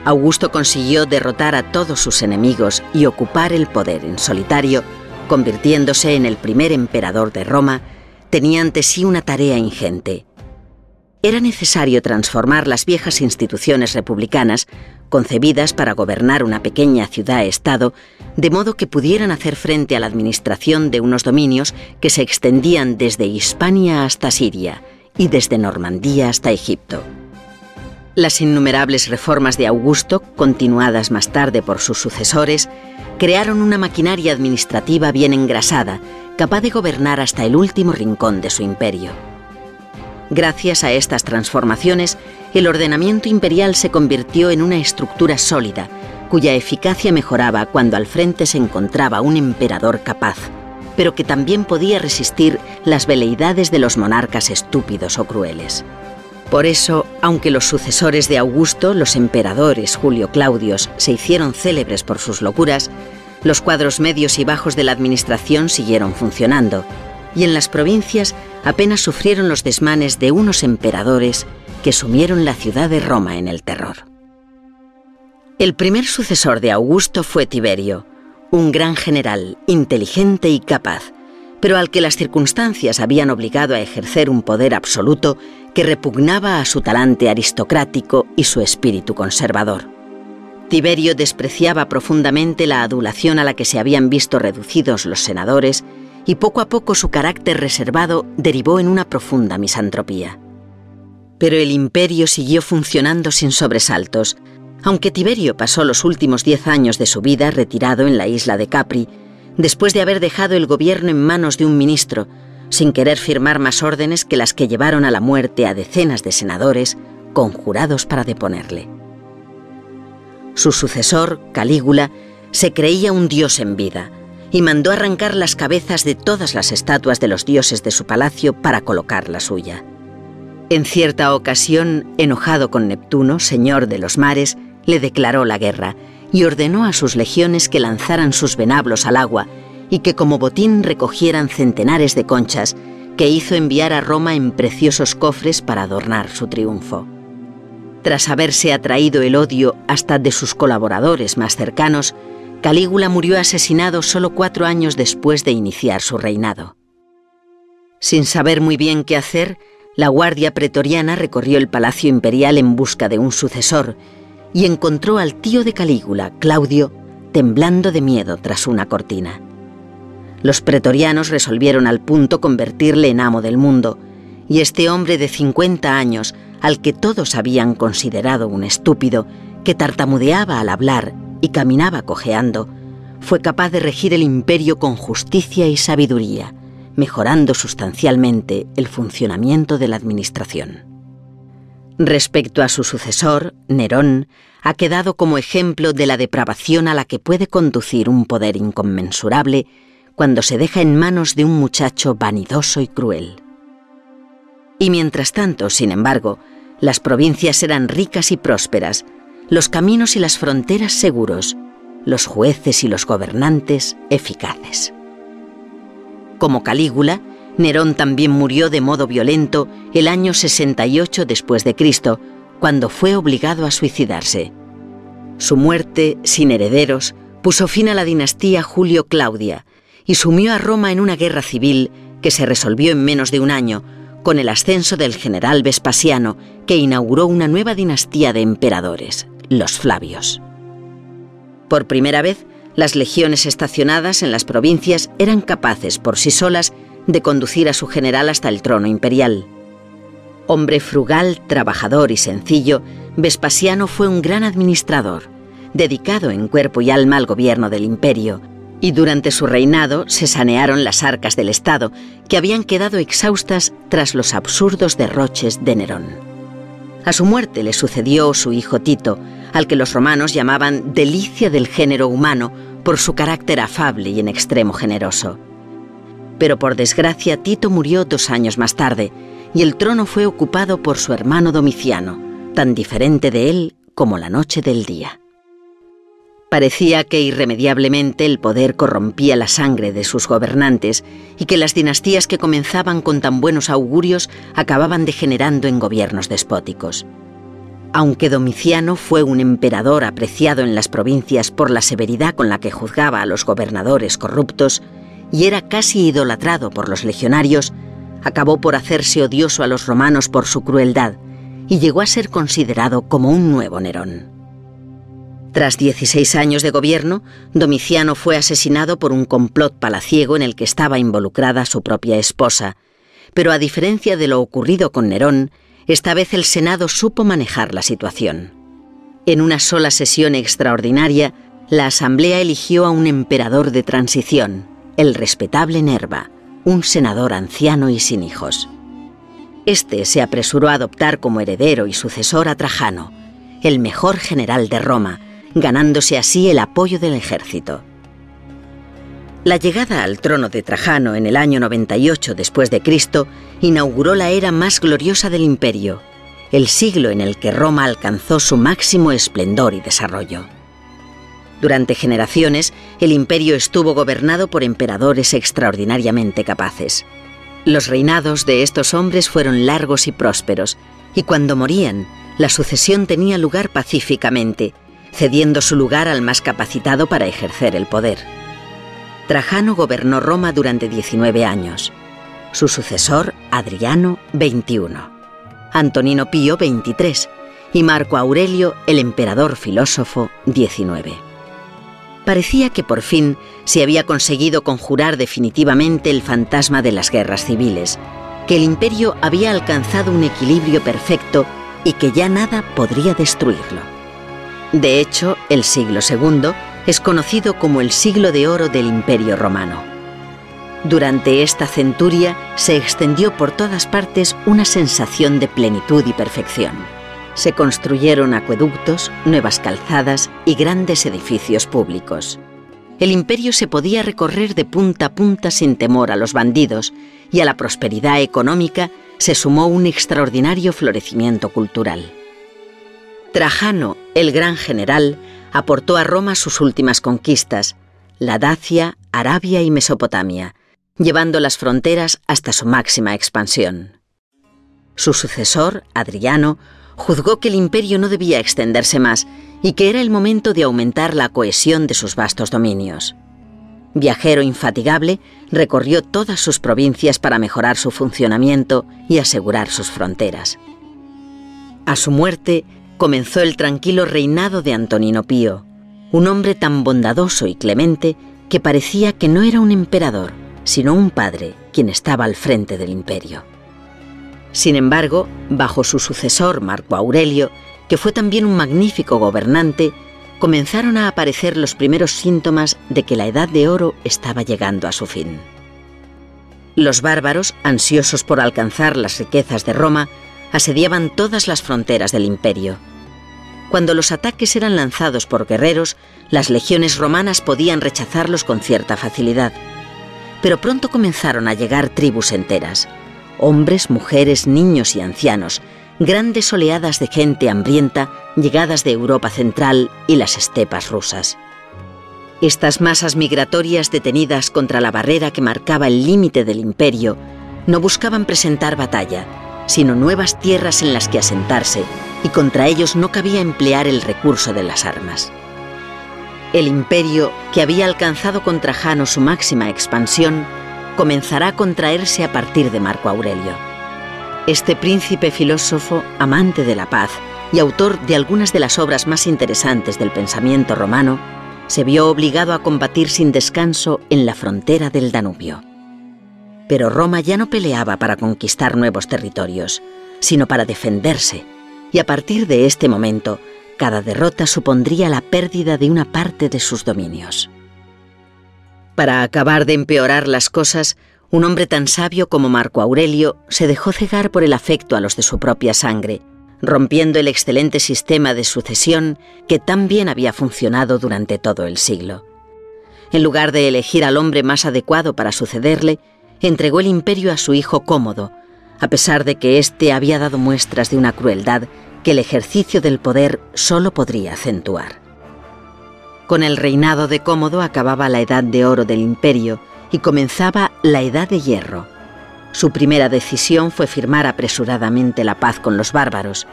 Augusto consiguió derrotar a todos sus enemigos y ocupar el poder en solitario, convirtiéndose en el primer emperador de Roma, tenía ante sí una tarea ingente. Era necesario transformar las viejas instituciones republicanas, concebidas para gobernar una pequeña ciudad-estado, de modo que pudieran hacer frente a la administración de unos dominios que se extendían desde Hispania hasta Siria y desde Normandía hasta Egipto. Las innumerables reformas de Augusto, continuadas más tarde por sus sucesores, crearon una maquinaria administrativa bien engrasada, capaz de gobernar hasta el último rincón de su imperio. Gracias a estas transformaciones, el ordenamiento imperial se convirtió en una estructura sólida, cuya eficacia mejoraba cuando al frente se encontraba un emperador capaz, pero que también podía resistir las veleidades de los monarcas estúpidos o crueles. Por eso, aunque los sucesores de Augusto, los emperadores Julio Claudios, se hicieron célebres por sus locuras, los cuadros medios y bajos de la administración siguieron funcionando, y en las provincias apenas sufrieron los desmanes de unos emperadores que sumieron la ciudad de Roma en el terror. El primer sucesor de Augusto fue Tiberio, un gran general, inteligente y capaz, pero al que las circunstancias habían obligado a ejercer un poder absoluto que repugnaba a su talante aristocrático y su espíritu conservador. Tiberio despreciaba profundamente la adulación a la que se habían visto reducidos los senadores y poco a poco su carácter reservado derivó en una profunda misantropía. Pero el imperio siguió funcionando sin sobresaltos, aunque Tiberio pasó los últimos diez años de su vida retirado en la isla de Capri, después de haber dejado el gobierno en manos de un ministro, sin querer firmar más órdenes que las que llevaron a la muerte a decenas de senadores conjurados para deponerle. Su sucesor, Calígula, se creía un dios en vida y mandó arrancar las cabezas de todas las estatuas de los dioses de su palacio para colocar la suya. En cierta ocasión, enojado con Neptuno, señor de los mares, le declaró la guerra y ordenó a sus legiones que lanzaran sus venablos al agua y que como botín recogieran centenares de conchas que hizo enviar a Roma en preciosos cofres para adornar su triunfo. Tras haberse atraído el odio hasta de sus colaboradores más cercanos, Calígula murió asesinado solo cuatro años después de iniciar su reinado. Sin saber muy bien qué hacer, la Guardia Pretoriana recorrió el Palacio Imperial en busca de un sucesor y encontró al tío de Calígula, Claudio, temblando de miedo tras una cortina. Los pretorianos resolvieron al punto convertirle en amo del mundo, y este hombre de 50 años, al que todos habían considerado un estúpido, que tartamudeaba al hablar y caminaba cojeando, fue capaz de regir el imperio con justicia y sabiduría, mejorando sustancialmente el funcionamiento de la administración. Respecto a su sucesor, Nerón, ha quedado como ejemplo de la depravación a la que puede conducir un poder inconmensurable cuando se deja en manos de un muchacho vanidoso y cruel. Y mientras tanto, sin embargo, las provincias eran ricas y prósperas, los caminos y las fronteras seguros, los jueces y los gobernantes eficaces. Como Calígula, Nerón también murió de modo violento el año 68 después de Cristo, cuando fue obligado a suicidarse. Su muerte, sin herederos, puso fin a la dinastía Julio-Claudia y sumió a Roma en una guerra civil que se resolvió en menos de un año, con el ascenso del general Vespasiano, que inauguró una nueva dinastía de emperadores, los Flavios. Por primera vez, las legiones estacionadas en las provincias eran capaces por sí solas de conducir a su general hasta el trono imperial. Hombre frugal, trabajador y sencillo, Vespasiano fue un gran administrador, dedicado en cuerpo y alma al gobierno del imperio, y durante su reinado se sanearon las arcas del Estado, que habían quedado exhaustas tras los absurdos derroches de Nerón. A su muerte le sucedió su hijo Tito, al que los romanos llamaban delicia del género humano por su carácter afable y en extremo generoso. Pero por desgracia Tito murió dos años más tarde, y el trono fue ocupado por su hermano Domiciano, tan diferente de él como la noche del día. Parecía que irremediablemente el poder corrompía la sangre de sus gobernantes y que las dinastías que comenzaban con tan buenos augurios acababan degenerando en gobiernos despóticos. Aunque Domiciano fue un emperador apreciado en las provincias por la severidad con la que juzgaba a los gobernadores corruptos y era casi idolatrado por los legionarios, acabó por hacerse odioso a los romanos por su crueldad y llegó a ser considerado como un nuevo Nerón. Tras 16 años de gobierno, Domiciano fue asesinado por un complot palaciego en el que estaba involucrada su propia esposa, pero a diferencia de lo ocurrido con Nerón, esta vez el Senado supo manejar la situación. En una sola sesión extraordinaria, la Asamblea eligió a un emperador de transición, el respetable Nerva, un senador anciano y sin hijos. Este se apresuró a adoptar como heredero y sucesor a Trajano, el mejor general de Roma, ganándose así el apoyo del ejército. La llegada al trono de Trajano en el año 98 después de Cristo inauguró la era más gloriosa del imperio, el siglo en el que Roma alcanzó su máximo esplendor y desarrollo. Durante generaciones, el imperio estuvo gobernado por emperadores extraordinariamente capaces. Los reinados de estos hombres fueron largos y prósperos, y cuando morían, la sucesión tenía lugar pacíficamente, cediendo su lugar al más capacitado para ejercer el poder. Trajano gobernó Roma durante 19 años. Su sucesor, Adriano, 21. Antonino Pío, 23. Y Marco Aurelio, el emperador filósofo, 19 parecía que por fin se había conseguido conjurar definitivamente el fantasma de las guerras civiles, que el imperio había alcanzado un equilibrio perfecto y que ya nada podría destruirlo. De hecho, el siglo II es conocido como el siglo de oro del imperio romano. Durante esta centuria se extendió por todas partes una sensación de plenitud y perfección se construyeron acueductos, nuevas calzadas y grandes edificios públicos. El imperio se podía recorrer de punta a punta sin temor a los bandidos y a la prosperidad económica se sumó un extraordinario florecimiento cultural. Trajano, el gran general, aportó a Roma sus últimas conquistas, la Dacia, Arabia y Mesopotamia, llevando las fronteras hasta su máxima expansión. Su sucesor, Adriano, juzgó que el imperio no debía extenderse más y que era el momento de aumentar la cohesión de sus vastos dominios. Viajero infatigable, recorrió todas sus provincias para mejorar su funcionamiento y asegurar sus fronteras. A su muerte comenzó el tranquilo reinado de Antonino Pío, un hombre tan bondadoso y clemente que parecía que no era un emperador, sino un padre quien estaba al frente del imperio. Sin embargo, bajo su sucesor Marco Aurelio, que fue también un magnífico gobernante, comenzaron a aparecer los primeros síntomas de que la Edad de Oro estaba llegando a su fin. Los bárbaros, ansiosos por alcanzar las riquezas de Roma, asediaban todas las fronteras del imperio. Cuando los ataques eran lanzados por guerreros, las legiones romanas podían rechazarlos con cierta facilidad. Pero pronto comenzaron a llegar tribus enteras hombres, mujeres, niños y ancianos, grandes oleadas de gente hambrienta llegadas de Europa Central y las estepas rusas. Estas masas migratorias detenidas contra la barrera que marcaba el límite del imperio no buscaban presentar batalla, sino nuevas tierras en las que asentarse, y contra ellos no cabía emplear el recurso de las armas. El imperio, que había alcanzado con Trajano su máxima expansión, comenzará a contraerse a partir de Marco Aurelio. Este príncipe filósofo, amante de la paz y autor de algunas de las obras más interesantes del pensamiento romano, se vio obligado a combatir sin descanso en la frontera del Danubio. Pero Roma ya no peleaba para conquistar nuevos territorios, sino para defenderse, y a partir de este momento, cada derrota supondría la pérdida de una parte de sus dominios. Para acabar de empeorar las cosas, un hombre tan sabio como Marco Aurelio se dejó cegar por el afecto a los de su propia sangre, rompiendo el excelente sistema de sucesión que tan bien había funcionado durante todo el siglo. En lugar de elegir al hombre más adecuado para sucederle, entregó el imperio a su hijo Cómodo, a pesar de que éste había dado muestras de una crueldad que el ejercicio del poder solo podría acentuar. Con el reinado de Cómodo acababa la edad de oro del imperio y comenzaba la edad de hierro. Su primera decisión fue firmar apresuradamente la paz con los bárbaros.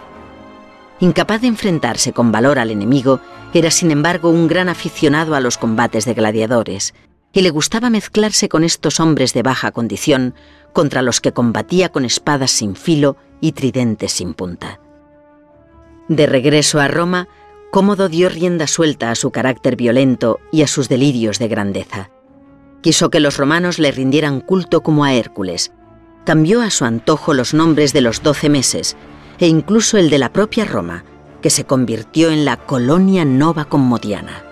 Incapaz de enfrentarse con valor al enemigo, era sin embargo un gran aficionado a los combates de gladiadores, y le gustaba mezclarse con estos hombres de baja condición contra los que combatía con espadas sin filo y tridentes sin punta. De regreso a Roma, Cómodo dio rienda suelta a su carácter violento y a sus delirios de grandeza. Quiso que los romanos le rindieran culto como a Hércules. Cambió a su antojo los nombres de los doce meses e incluso el de la propia Roma, que se convirtió en la Colonia Nova Commodiana.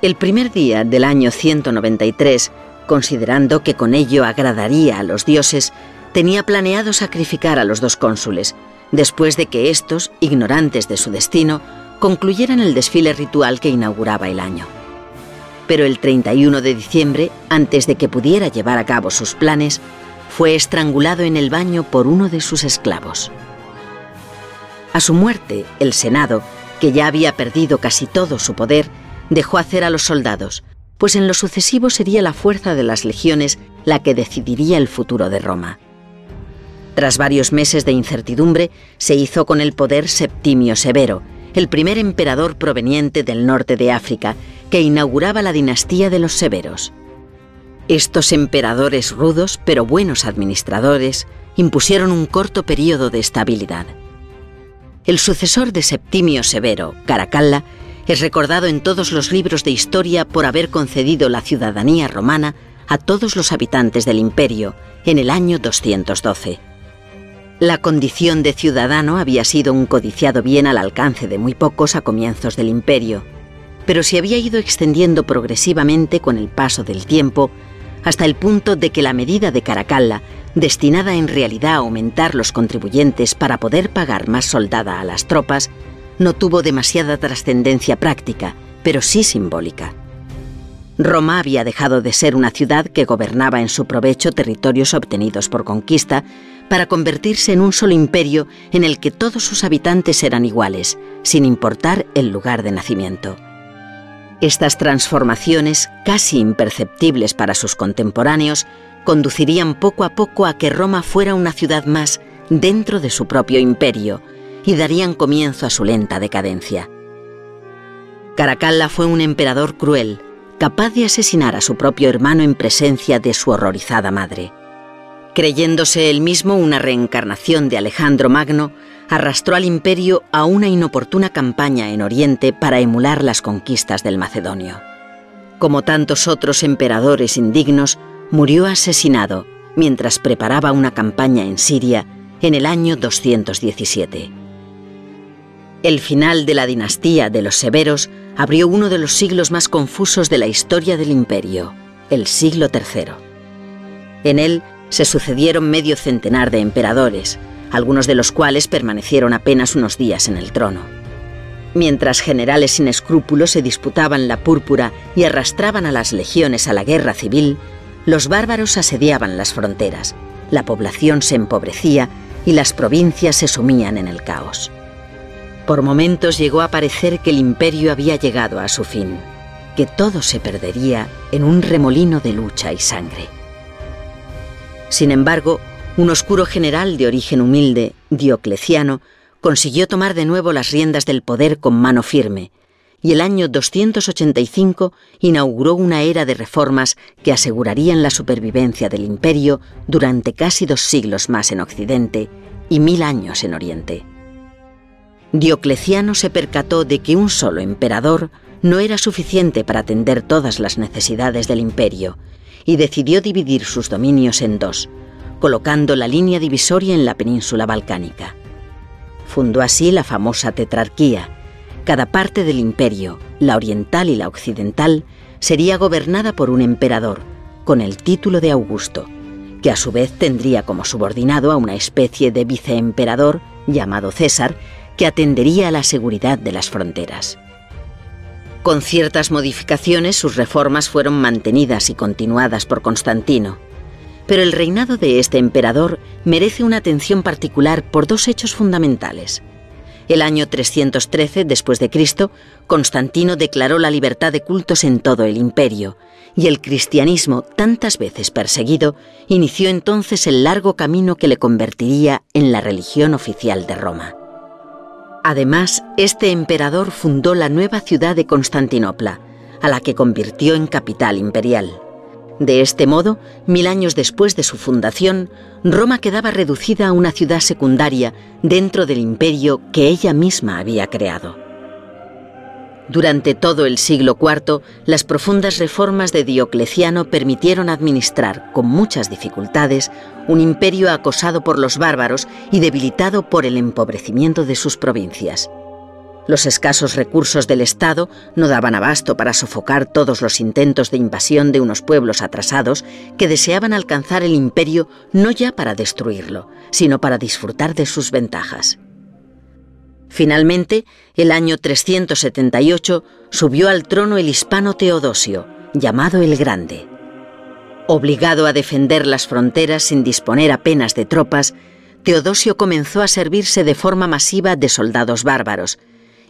El primer día del año 193, considerando que con ello agradaría a los dioses, tenía planeado sacrificar a los dos cónsules, después de que éstos, ignorantes de su destino, concluyeran el desfile ritual que inauguraba el año. Pero el 31 de diciembre, antes de que pudiera llevar a cabo sus planes, fue estrangulado en el baño por uno de sus esclavos. A su muerte, el Senado, que ya había perdido casi todo su poder, dejó hacer a los soldados, pues en lo sucesivo sería la fuerza de las legiones la que decidiría el futuro de Roma. Tras varios meses de incertidumbre, se hizo con el poder Septimio Severo, el primer emperador proveniente del norte de África, que inauguraba la dinastía de los Severos. Estos emperadores rudos, pero buenos administradores, impusieron un corto periodo de estabilidad. El sucesor de Septimio Severo, Caracalla, es recordado en todos los libros de historia por haber concedido la ciudadanía romana a todos los habitantes del imperio en el año 212. La condición de ciudadano había sido un codiciado bien al alcance de muy pocos a comienzos del imperio, pero se había ido extendiendo progresivamente con el paso del tiempo hasta el punto de que la medida de Caracalla, destinada en realidad a aumentar los contribuyentes para poder pagar más soldada a las tropas, no tuvo demasiada trascendencia práctica, pero sí simbólica. Roma había dejado de ser una ciudad que gobernaba en su provecho territorios obtenidos por conquista para convertirse en un solo imperio en el que todos sus habitantes eran iguales, sin importar el lugar de nacimiento. Estas transformaciones, casi imperceptibles para sus contemporáneos, conducirían poco a poco a que Roma fuera una ciudad más dentro de su propio imperio y darían comienzo a su lenta decadencia. Caracalla fue un emperador cruel, capaz de asesinar a su propio hermano en presencia de su horrorizada madre creyéndose él mismo una reencarnación de Alejandro Magno, arrastró al imperio a una inoportuna campaña en Oriente para emular las conquistas del Macedonio. Como tantos otros emperadores indignos, murió asesinado mientras preparaba una campaña en Siria en el año 217. El final de la dinastía de los Severos abrió uno de los siglos más confusos de la historia del imperio, el siglo III. En él se sucedieron medio centenar de emperadores, algunos de los cuales permanecieron apenas unos días en el trono. Mientras generales sin escrúpulos se disputaban la púrpura y arrastraban a las legiones a la guerra civil, los bárbaros asediaban las fronteras, la población se empobrecía y las provincias se sumían en el caos. Por momentos llegó a parecer que el imperio había llegado a su fin, que todo se perdería en un remolino de lucha y sangre. Sin embargo, un oscuro general de origen humilde, Diocleciano, consiguió tomar de nuevo las riendas del poder con mano firme, y el año 285 inauguró una era de reformas que asegurarían la supervivencia del imperio durante casi dos siglos más en Occidente y mil años en Oriente. Diocleciano se percató de que un solo emperador no era suficiente para atender todas las necesidades del imperio y decidió dividir sus dominios en dos, colocando la línea divisoria en la península balcánica. Fundó así la famosa tetrarquía. Cada parte del imperio, la oriental y la occidental, sería gobernada por un emperador, con el título de Augusto, que a su vez tendría como subordinado a una especie de viceemperador llamado César, que atendería a la seguridad de las fronteras. Con ciertas modificaciones, sus reformas fueron mantenidas y continuadas por Constantino. Pero el reinado de este emperador merece una atención particular por dos hechos fundamentales. El año 313 después de Cristo, Constantino declaró la libertad de cultos en todo el imperio, y el cristianismo, tantas veces perseguido, inició entonces el largo camino que le convertiría en la religión oficial de Roma. Además, este emperador fundó la nueva ciudad de Constantinopla, a la que convirtió en capital imperial. De este modo, mil años después de su fundación, Roma quedaba reducida a una ciudad secundaria dentro del imperio que ella misma había creado. Durante todo el siglo IV, las profundas reformas de Diocleciano permitieron administrar, con muchas dificultades, un imperio acosado por los bárbaros y debilitado por el empobrecimiento de sus provincias. Los escasos recursos del Estado no daban abasto para sofocar todos los intentos de invasión de unos pueblos atrasados que deseaban alcanzar el imperio no ya para destruirlo, sino para disfrutar de sus ventajas. Finalmente, el año 378 subió al trono el hispano Teodosio, llamado el Grande. Obligado a defender las fronteras sin disponer apenas de tropas, Teodosio comenzó a servirse de forma masiva de soldados bárbaros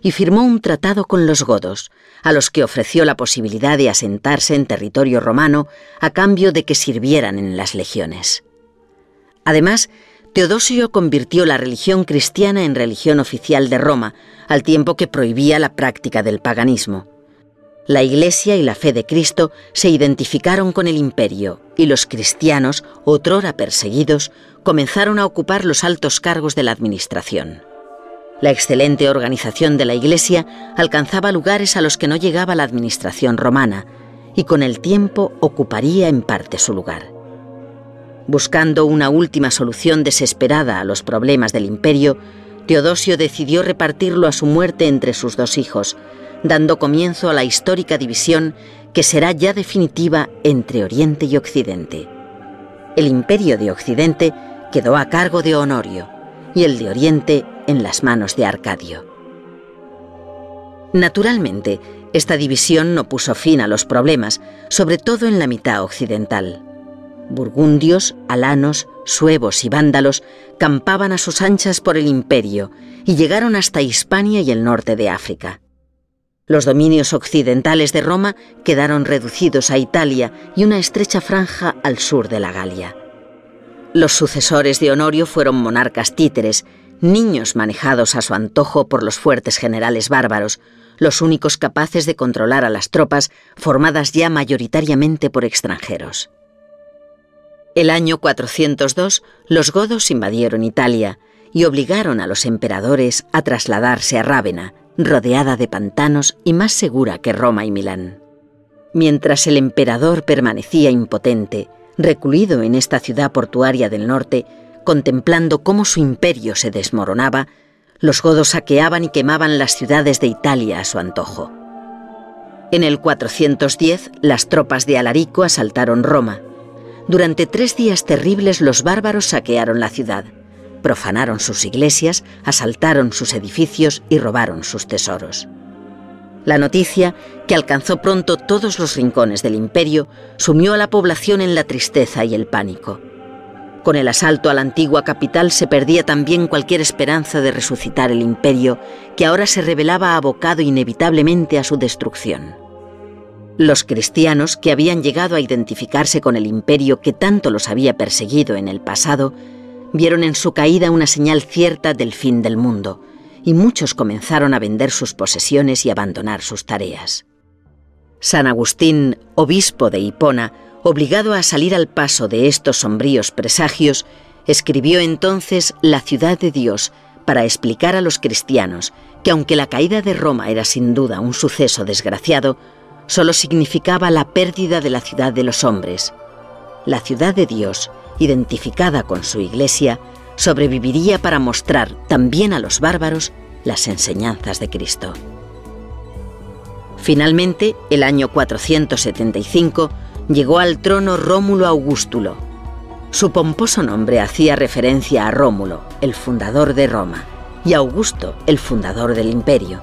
y firmó un tratado con los godos, a los que ofreció la posibilidad de asentarse en territorio romano a cambio de que sirvieran en las legiones. Además, Teodosio convirtió la religión cristiana en religión oficial de Roma, al tiempo que prohibía la práctica del paganismo. La Iglesia y la fe de Cristo se identificaron con el imperio y los cristianos, otrora perseguidos, comenzaron a ocupar los altos cargos de la administración. La excelente organización de la Iglesia alcanzaba lugares a los que no llegaba la administración romana y con el tiempo ocuparía en parte su lugar. Buscando una última solución desesperada a los problemas del imperio, Teodosio decidió repartirlo a su muerte entre sus dos hijos, dando comienzo a la histórica división que será ya definitiva entre Oriente y Occidente. El imperio de Occidente quedó a cargo de Honorio y el de Oriente en las manos de Arcadio. Naturalmente, esta división no puso fin a los problemas, sobre todo en la mitad occidental. Burgundios, alanos, suevos y vándalos campaban a sus anchas por el imperio y llegaron hasta Hispania y el norte de África. Los dominios occidentales de Roma quedaron reducidos a Italia y una estrecha franja al sur de la Galia. Los sucesores de Honorio fueron monarcas títeres, niños manejados a su antojo por los fuertes generales bárbaros, los únicos capaces de controlar a las tropas formadas ya mayoritariamente por extranjeros. El año 402 los godos invadieron Italia y obligaron a los emperadores a trasladarse a Rávena, rodeada de pantanos y más segura que Roma y Milán. Mientras el emperador permanecía impotente, recluido en esta ciudad portuaria del norte, contemplando cómo su imperio se desmoronaba, los godos saqueaban y quemaban las ciudades de Italia a su antojo. En el 410, las tropas de Alarico asaltaron Roma durante tres días terribles los bárbaros saquearon la ciudad, profanaron sus iglesias, asaltaron sus edificios y robaron sus tesoros. La noticia, que alcanzó pronto todos los rincones del imperio, sumió a la población en la tristeza y el pánico. Con el asalto a la antigua capital se perdía también cualquier esperanza de resucitar el imperio, que ahora se revelaba abocado inevitablemente a su destrucción. Los cristianos, que habían llegado a identificarse con el imperio que tanto los había perseguido en el pasado, vieron en su caída una señal cierta del fin del mundo, y muchos comenzaron a vender sus posesiones y abandonar sus tareas. San Agustín, obispo de Hipona, obligado a salir al paso de estos sombríos presagios, escribió entonces La ciudad de Dios para explicar a los cristianos que aunque la caída de Roma era sin duda un suceso desgraciado, solo significaba la pérdida de la ciudad de los hombres. La ciudad de Dios, identificada con su iglesia, sobreviviría para mostrar también a los bárbaros las enseñanzas de Cristo. Finalmente, el año 475, llegó al trono Rómulo Augustulo. Su pomposo nombre hacía referencia a Rómulo, el fundador de Roma, y Augusto, el fundador del imperio,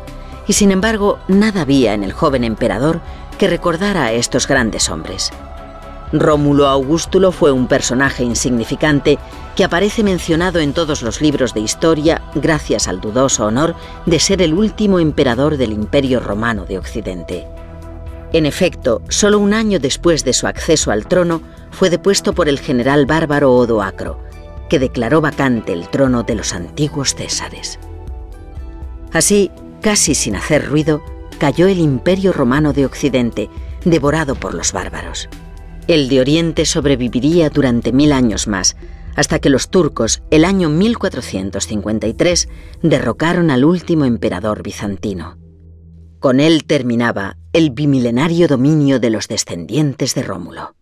y sin embargo nada había en el joven emperador que recordara a estos grandes hombres. Rómulo Augustulo fue un personaje insignificante que aparece mencionado en todos los libros de historia gracias al dudoso honor de ser el último emperador del Imperio Romano de Occidente. En efecto, solo un año después de su acceso al trono, fue depuesto por el general bárbaro Odoacro, que declaró vacante el trono de los antiguos Césares. Así, casi sin hacer ruido, cayó el Imperio Romano de Occidente, devorado por los bárbaros. El de Oriente sobreviviría durante mil años más, hasta que los turcos, el año 1453, derrocaron al último emperador bizantino. Con él terminaba el bimilenario dominio de los descendientes de Rómulo.